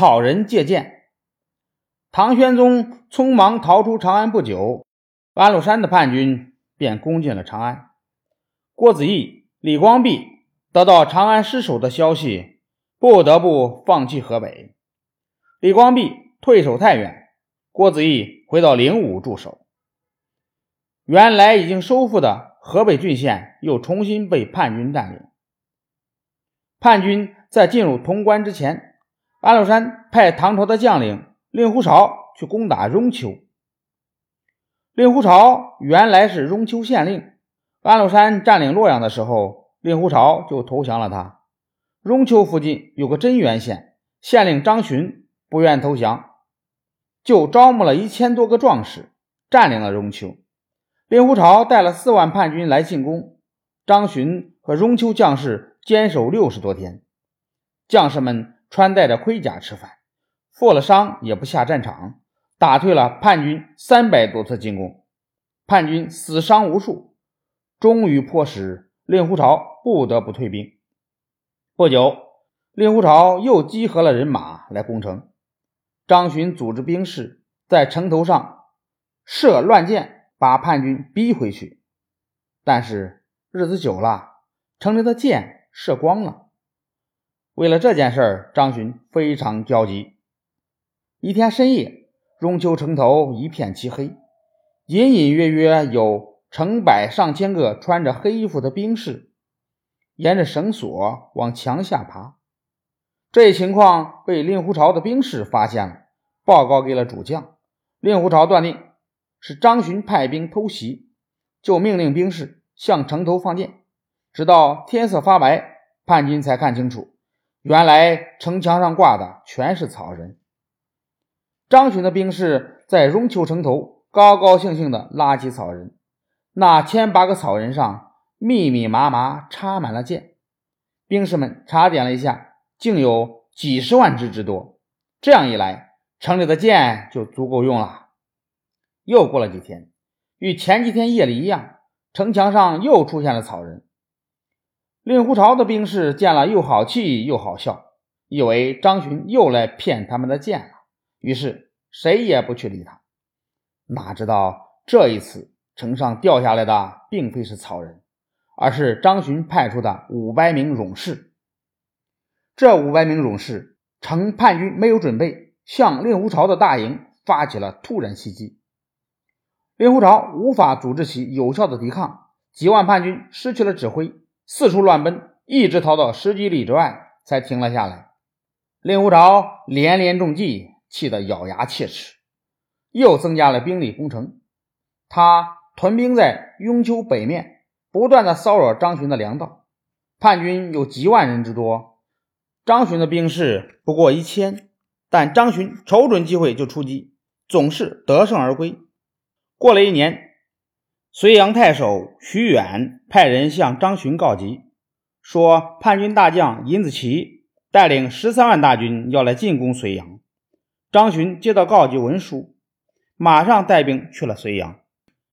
草人借箭。唐玄宗匆忙逃出长安不久，安禄山的叛军便攻进了长安。郭子仪、李光弼得到长安失守的消息，不得不放弃河北。李光弼退守太原，郭子仪回到灵武驻守。原来已经收复的河北郡县又重新被叛军占领。叛军在进入潼关之前，安禄山派唐朝的将领。令狐潮去攻打雍丘。令狐潮原来是雍丘县令，安禄山占领洛阳的时候，令狐潮就投降了他。雍丘附近有个真源县，县令张巡不愿投降，就招募了一千多个壮士，占领了雍丘。令狐潮带了四万叛军来进攻，张巡和雍丘将士坚守六十多天，将士们穿戴着盔甲吃饭。负了伤也不下战场，打退了叛军三百多次进攻，叛军死伤无数，终于迫使令狐潮不得不退兵。不久，令狐潮又集合了人马来攻城。张巡组织兵士在城头上射乱箭，把叛军逼回去。但是日子久了，城里的箭射光了。为了这件事儿，张巡非常焦急。一天深夜，雍丘城头一片漆黑，隐隐约约有成百上千个穿着黑衣服的兵士沿着绳索往墙下爬。这一情况被令狐潮的兵士发现了，报告给了主将。令狐潮断定是张巡派兵偷袭，就命令兵士向城头放箭，直到天色发白，叛军才看清楚，原来城墙上挂的全是草人。张巡的兵士在雍丘城头高高兴兴地拉起草人，那千八个草人上密密麻麻插满了箭。兵士们查点了一下，竟有几十万支之多。这样一来，城里的箭就足够用了。又过了几天，与前几天夜里一样，城墙上又出现了草人。令狐潮的兵士见了，又好气又好笑，以为张巡又来骗他们的箭了。于是谁也不去理他，哪知道这一次城上掉下来的并非是草人，而是张巡派出的五百名勇士。这五百名勇士趁叛军没有准备，向令狐潮的大营发起了突然袭击。令狐潮无法组织起有效的抵抗，几万叛军失去了指挥，四处乱奔，一直逃到十几里之外才停了下来。令狐潮连连中计。气得咬牙切齿，又增加了兵力攻城。他屯兵在雍丘北面，不断的骚扰张巡的粮道。叛军有几万人之多，张巡的兵士不过一千，但张巡瞅准机会就出击，总是得胜而归。过了一年，隋阳太守徐远派人向张巡告急，说叛军大将尹子奇带领十三万大军要来进攻隋阳。张巡接到告急文书，马上带兵去了睢阳。